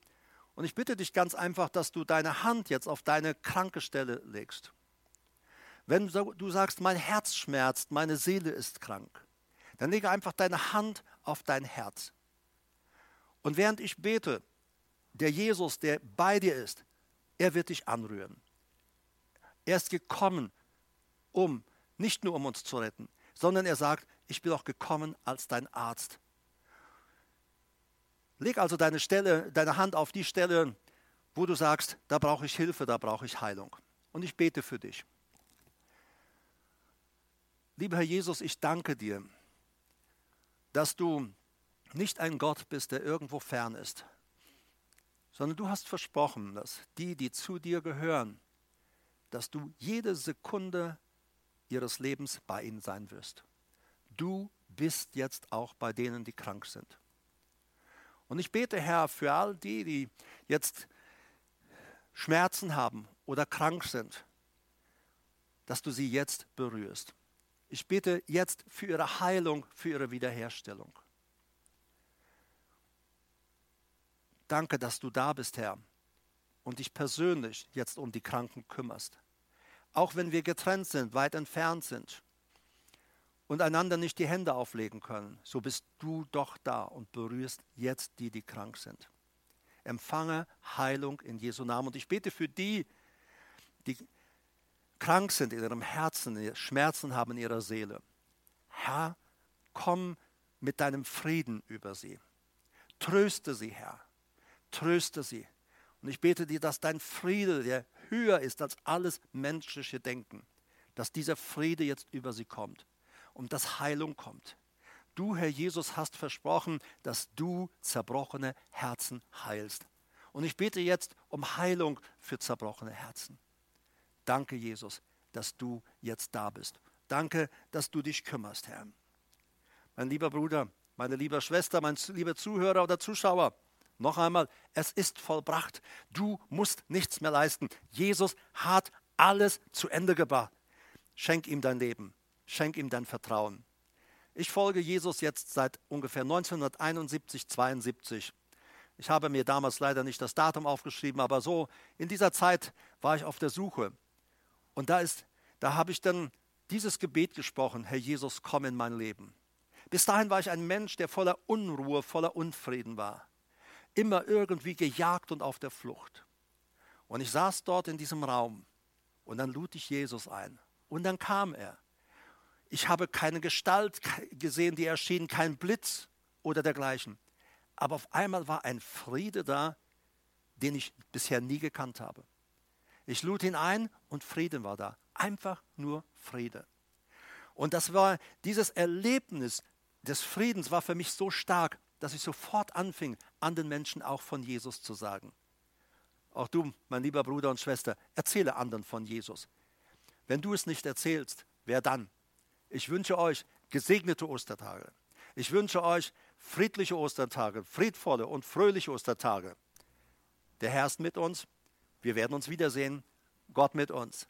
und ich bitte dich ganz einfach, dass du deine Hand jetzt auf deine kranke Stelle legst. Wenn du sagst, mein Herz schmerzt, meine Seele ist krank, dann lege einfach deine Hand auf dein Herz. Und während ich bete, der Jesus, der bei dir ist, er wird dich anrühren. Er ist gekommen, um, nicht nur um uns zu retten, sondern er sagt, ich bin auch gekommen als dein Arzt. Leg also deine, Stelle, deine Hand auf die Stelle, wo du sagst, da brauche ich Hilfe, da brauche ich Heilung. Und ich bete für dich. Lieber Herr Jesus, ich danke dir, dass du nicht ein Gott bist, der irgendwo fern ist, sondern du hast versprochen, dass die, die zu dir gehören, dass du jede Sekunde ihres Lebens bei ihnen sein wirst. Du bist jetzt auch bei denen, die krank sind. Und ich bete, Herr, für all die, die jetzt Schmerzen haben oder krank sind, dass du sie jetzt berührst. Ich bete jetzt für ihre Heilung, für ihre Wiederherstellung. Danke, dass du da bist, Herr, und dich persönlich jetzt um die Kranken kümmerst. Auch wenn wir getrennt sind, weit entfernt sind und einander nicht die Hände auflegen können, so bist du doch da und berührst jetzt die, die krank sind. Empfange Heilung in Jesu Namen. Und ich bete für die, die krank sind in ihrem Herzen, Schmerzen haben in ihrer Seele. Herr, komm mit deinem Frieden über sie. Tröste sie, Herr tröste sie. Und ich bete dir, dass dein Friede, der höher ist als alles menschliche Denken, dass dieser Friede jetzt über sie kommt und dass Heilung kommt. Du, Herr Jesus, hast versprochen, dass du zerbrochene Herzen heilst. Und ich bete jetzt um Heilung für zerbrochene Herzen. Danke, Jesus, dass du jetzt da bist. Danke, dass du dich kümmerst, Herr. Mein lieber Bruder, meine liebe Schwester, mein lieber Zuhörer oder Zuschauer, noch einmal, es ist vollbracht. Du musst nichts mehr leisten. Jesus hat alles zu Ende gebracht. Schenk ihm dein Leben. Schenk ihm dein Vertrauen. Ich folge Jesus jetzt seit ungefähr 1971, 72. Ich habe mir damals leider nicht das Datum aufgeschrieben, aber so in dieser Zeit war ich auf der Suche. Und da ist, da habe ich dann dieses Gebet gesprochen: Herr Jesus, komm in mein Leben. Bis dahin war ich ein Mensch, der voller Unruhe, voller Unfrieden war immer irgendwie gejagt und auf der Flucht. Und ich saß dort in diesem Raum und dann lud ich Jesus ein. Und dann kam er. Ich habe keine Gestalt gesehen, die erschien, kein Blitz oder dergleichen. Aber auf einmal war ein Friede da, den ich bisher nie gekannt habe. Ich lud ihn ein und Frieden war da. Einfach nur Friede. Und das war dieses Erlebnis des Friedens war für mich so stark, dass ich sofort anfing, anderen Menschen auch von Jesus zu sagen. Auch du, mein lieber Bruder und Schwester, erzähle anderen von Jesus. Wenn du es nicht erzählst, wer dann? Ich wünsche euch gesegnete Ostertage. Ich wünsche euch friedliche Ostertage, friedvolle und fröhliche Ostertage. Der Herr ist mit uns. Wir werden uns wiedersehen. Gott mit uns.